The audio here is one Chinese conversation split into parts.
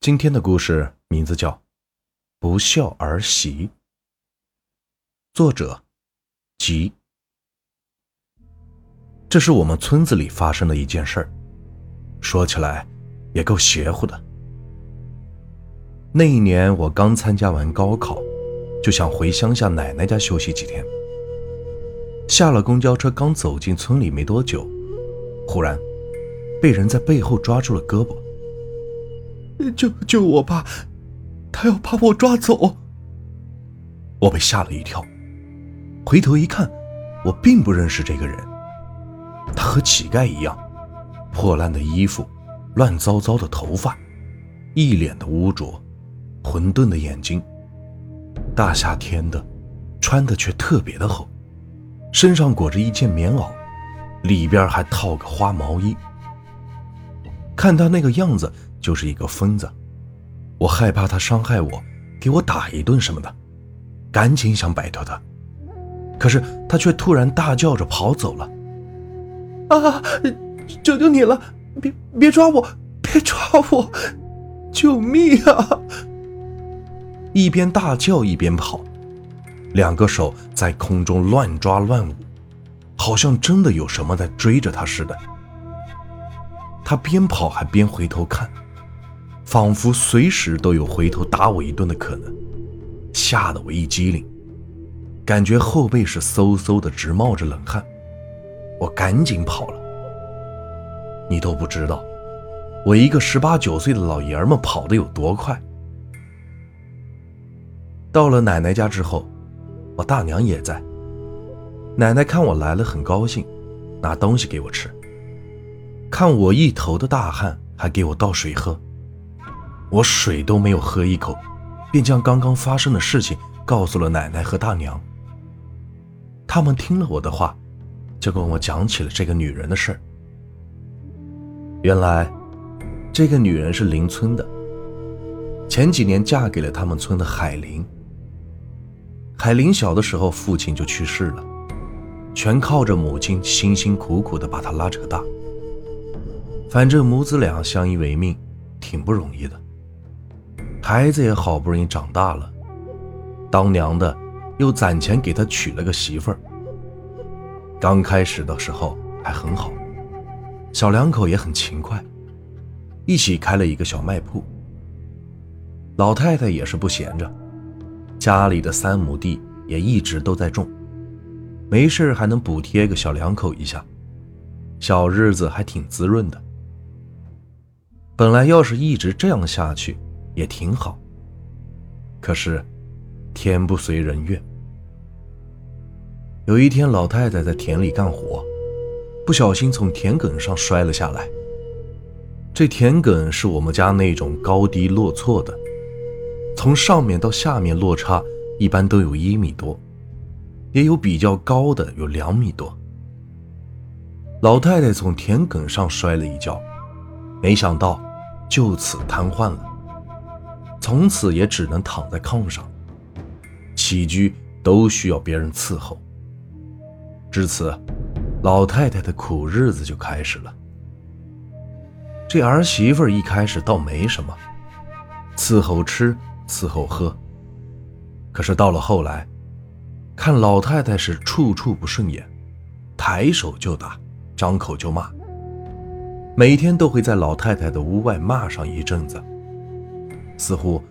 今天的故事名字叫《不孝儿媳》，作者吉。这是我们村子里发生的一件事儿，说起来也够邪乎的。那一年我刚参加完高考，就想回乡下奶奶家休息几天。下了公交车，刚走进村里没多久，忽然被人在背后抓住了胳膊。救救我吧！他要把我抓走。我被吓了一跳，回头一看，我并不认识这个人。他和乞丐一样，破烂的衣服，乱糟糟的头发，一脸的污浊，混沌的眼睛。大夏天的，穿的却特别的厚，身上裹着一件棉袄，里边还套个花毛衣。看他那个样子。就是一个疯子，我害怕他伤害我，给我打一顿什么的，赶紧想摆脱他，可是他却突然大叫着跑走了。啊！求求你了，别别抓我，别抓我，救命啊！一边大叫一边跑，两个手在空中乱抓乱舞，好像真的有什么在追着他似的。他边跑还边回头看。仿佛随时都有回头打我一顿的可能，吓得我一激灵，感觉后背是嗖嗖的直冒着冷汗，我赶紧跑了。你都不知道，我一个十八九岁的老爷们跑得有多快。到了奶奶家之后，我大娘也在。奶奶看我来了很高兴，拿东西给我吃。看我一头的大汗，还给我倒水喝。我水都没有喝一口，便将刚刚发生的事情告诉了奶奶和大娘。他们听了我的话，就跟我讲起了这个女人的事儿。原来，这个女人是邻村的，前几年嫁给了他们村的海林。海林小的时候父亲就去世了，全靠着母亲辛辛苦苦的把她拉扯大。反正母子俩相依为命，挺不容易的。孩子也好不容易长大了，当娘的又攒钱给他娶了个媳妇儿。刚开始的时候还很好，小两口也很勤快，一起开了一个小卖铺。老太太也是不闲着，家里的三亩地也一直都在种，没事还能补贴个小两口一下，小日子还挺滋润的。本来要是一直这样下去。也挺好。可是，天不随人愿。有一天，老太太在田里干活，不小心从田埂上摔了下来。这田埂是我们家那种高低落错的，从上面到下面落差一般都有一米多，也有比较高的有两米多。老太太从田埂上摔了一跤，没想到就此瘫痪了。从此也只能躺在炕上，起居都需要别人伺候。至此，老太太的苦日子就开始了。这儿媳妇一开始倒没什么，伺候吃，伺候喝。可是到了后来，看老太太是处处不顺眼，抬手就打，张口就骂，每天都会在老太太的屋外骂上一阵子。似乎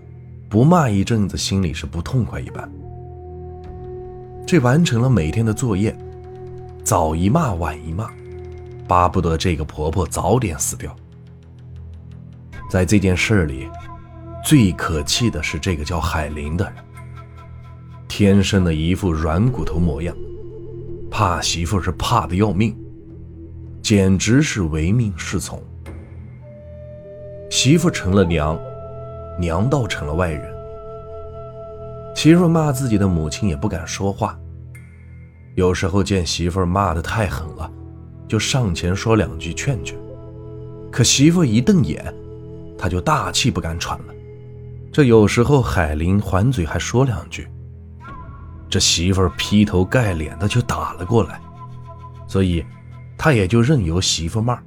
不骂一阵子，心里是不痛快一般。这完成了每天的作业，早一骂晚一骂，巴不得这个婆婆早点死掉。在这件事里，最可气的是这个叫海林的人，天生的一副软骨头模样，怕媳妇是怕的要命，简直是唯命是从。媳妇成了娘。娘倒成了外人，媳妇骂自己的母亲也不敢说话。有时候见媳妇骂得太狠了，就上前说两句劝劝。可媳妇一瞪眼，他就大气不敢喘了。这有时候海林还嘴还说两句，这媳妇劈头盖脸的就打了过来，所以他也就任由媳妇骂，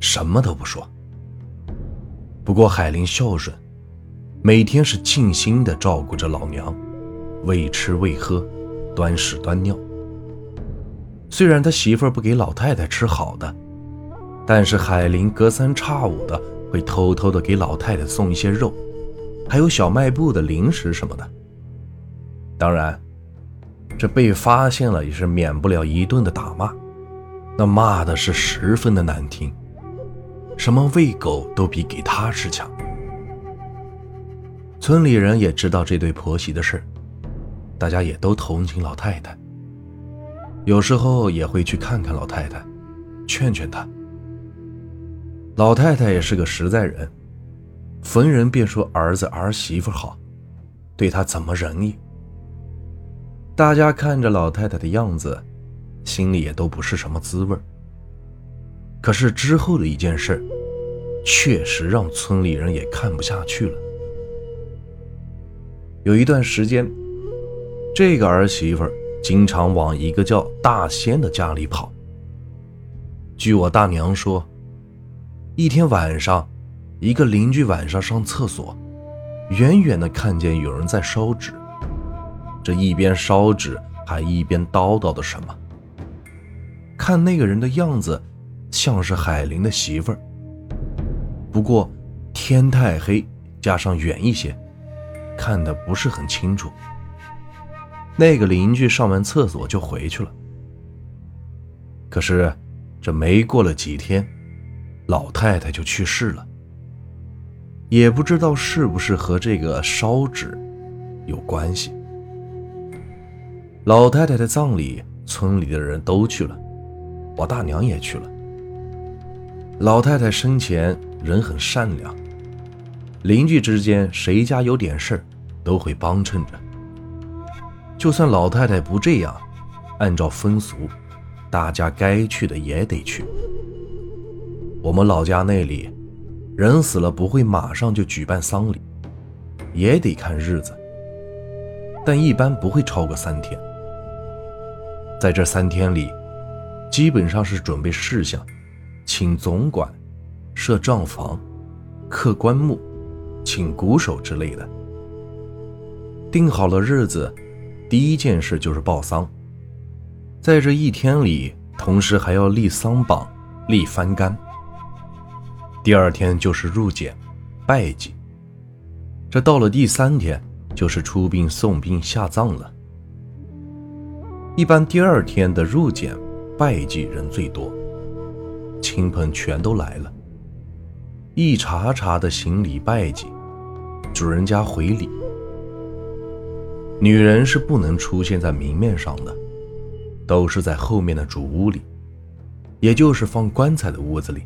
什么都不说。不过海林孝顺。每天是尽心的照顾着老娘，喂吃喂喝，端屎端尿。虽然他媳妇儿不给老太太吃好的，但是海林隔三差五的会偷偷的给老太太送一些肉，还有小卖部的零食什么的。当然，这被发现了也是免不了一顿的打骂，那骂的是十分的难听，什么喂狗都比给他吃强。村里人也知道这对婆媳的事大家也都同情老太太。有时候也会去看看老太太，劝劝她。老太太也是个实在人，逢人便说儿子儿媳妇好，对她怎么仁义。大家看着老太太的样子，心里也都不是什么滋味可是之后的一件事，确实让村里人也看不下去了。有一段时间，这个儿媳妇。经常往一个叫大仙的家里跑。据我大娘说，一天晚上，一个邻居晚上上厕所，远远的看见有人在烧纸，这一边烧纸还一边叨叨的什么。看那个人的样子，像是海林的媳妇儿。不过天太黑，加上远一些，看得不是很清楚。那个邻居上完厕所就回去了。可是，这没过了几天，老太太就去世了。也不知道是不是和这个烧纸有关系。老太太的葬礼，村里的人都去了，我大娘也去了。老太太生前人很善良，邻居之间谁家有点事儿都会帮衬着。就算老太太不这样，按照风俗，大家该去的也得去。我们老家那里，人死了不会马上就举办丧礼，也得看日子，但一般不会超过三天。在这三天里，基本上是准备事项，请总管，设账房，刻棺木，请鼓手之类的。定好了日子。第一件事就是报丧，在这一天里，同时还要立丧榜、立幡杆。第二天就是入殓、拜祭。这到了第三天，就是出殡、送殡、下葬了。一般第二天的入殓、拜祭人最多，亲朋全都来了，一茬茬的行礼拜祭，主人家回礼。女人是不能出现在明面上的，都是在后面的主屋里，也就是放棺材的屋子里。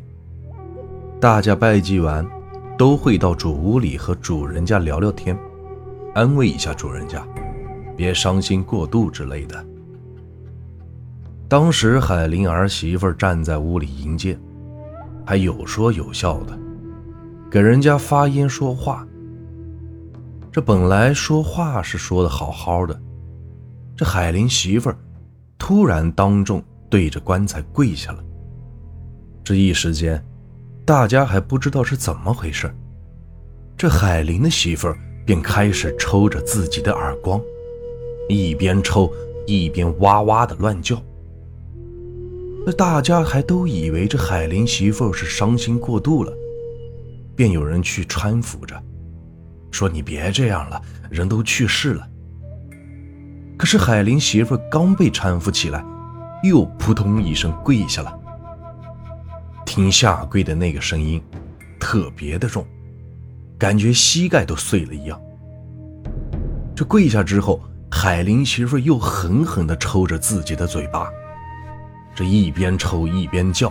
大家拜祭完，都会到主屋里和主人家聊聊天，安慰一下主人家，别伤心过度之类的。当时海林儿媳妇站在屋里迎接，还有说有笑的，给人家发烟说话。这本来说话是说的好好的，这海林媳妇儿突然当众对着棺材跪下了。这一时间，大家还不知道是怎么回事，这海林的媳妇儿便开始抽着自己的耳光，一边抽一边哇哇的乱叫。那大家还都以为这海林媳妇儿是伤心过度了，便有人去搀扶着。说你别这样了，人都去世了。可是海林媳妇刚被搀扶起来，又扑通一声跪下了。听下跪的那个声音，特别的重，感觉膝盖都碎了一样。这跪下之后，海林媳妇又狠狠地抽着自己的嘴巴，这一边抽一边叫。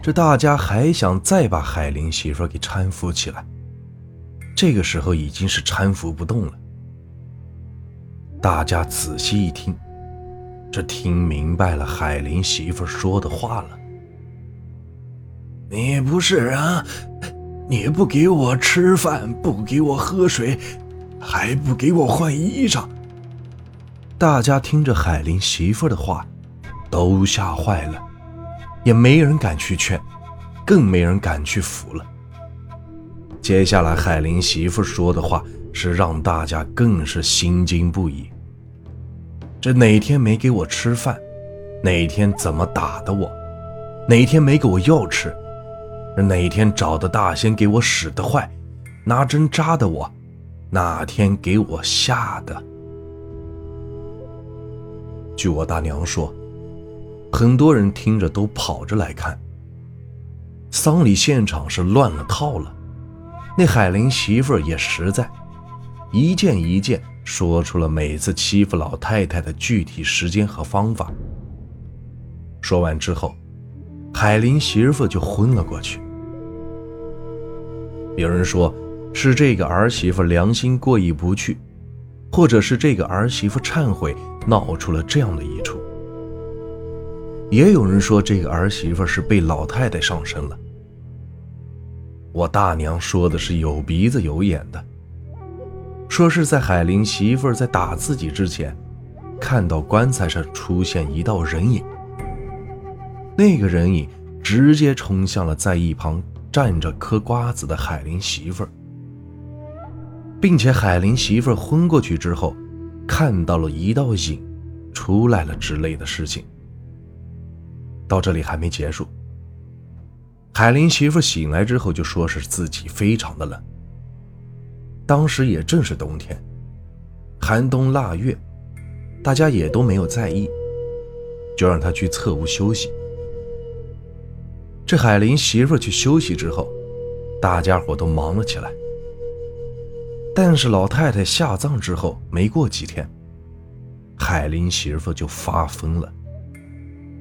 这大家还想再把海林媳妇给搀扶起来。这个时候已经是搀扶不动了。大家仔细一听，这听明白了海林媳妇说的话了：“你不是人，你不给我吃饭，不给我喝水，还不给我换衣裳。”大家听着海林媳妇的话，都吓坏了，也没人敢去劝，更没人敢去扶了。接下来海林媳妇说的话是让大家更是心惊不已。这哪天没给我吃饭，哪天怎么打的我，哪天没给我药吃，哪天找的大仙给我使的坏，拿针扎的我，哪天给我吓的。据我大娘说，很多人听着都跑着来看。丧礼现场是乱了套了，那海林媳妇也实在，一件一件说出了每次欺负老太太的具体时间和方法。说完之后，海林媳妇就昏了过去。有人说是这个儿媳妇良心过意不去，或者是这个儿媳妇忏悔。闹出了这样的一出，也有人说这个儿媳妇是被老太太上身了。我大娘说的是有鼻子有眼的，说是在海林媳妇在打自己之前，看到棺材上出现一道人影，那个人影直接冲向了在一旁站着嗑瓜子的海林媳妇，并且海林媳妇昏过去之后。看到了一道影，出来了之类的事情。到这里还没结束。海林媳妇醒来之后就说是自己非常的冷。当时也正是冬天，寒冬腊月，大家也都没有在意，就让她去侧屋休息。这海林媳妇去休息之后，大家伙都忙了起来。但是老太太下葬之后没过几天，海林媳妇就发疯了，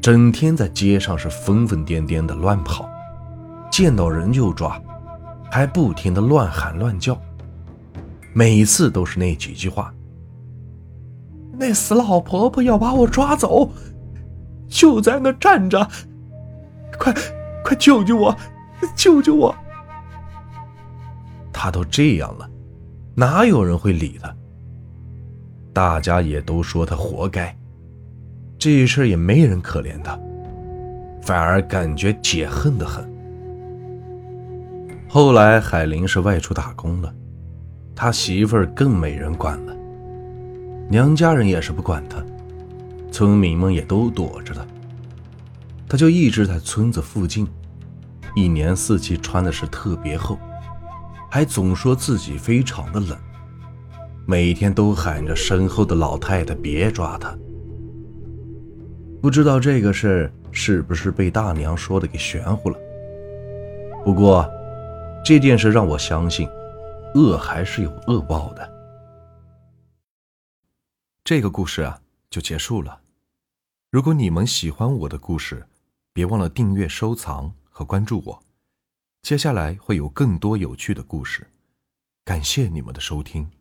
整天在街上是疯疯癫癫的乱跑，见到人就抓，还不停的乱喊乱叫，每次都是那几句话：“那死老婆婆要把我抓走，就在那站着，快快救救我，救救我！”他都这样了。哪有人会理他？大家也都说他活该，这事也没人可怜他，反而感觉解恨的很。后来海林是外出打工了，他媳妇儿更没人管了，娘家人也是不管他，村民们也都躲着他，他就一直在村子附近，一年四季穿的是特别厚。还总说自己非常的冷，每天都喊着身后的老太太别抓他。不知道这个事是不是被大娘说的给玄乎了？不过，这件事让我相信，恶还是有恶报的。这个故事啊就结束了。如果你们喜欢我的故事，别忘了订阅、收藏和关注我。接下来会有更多有趣的故事，感谢你们的收听。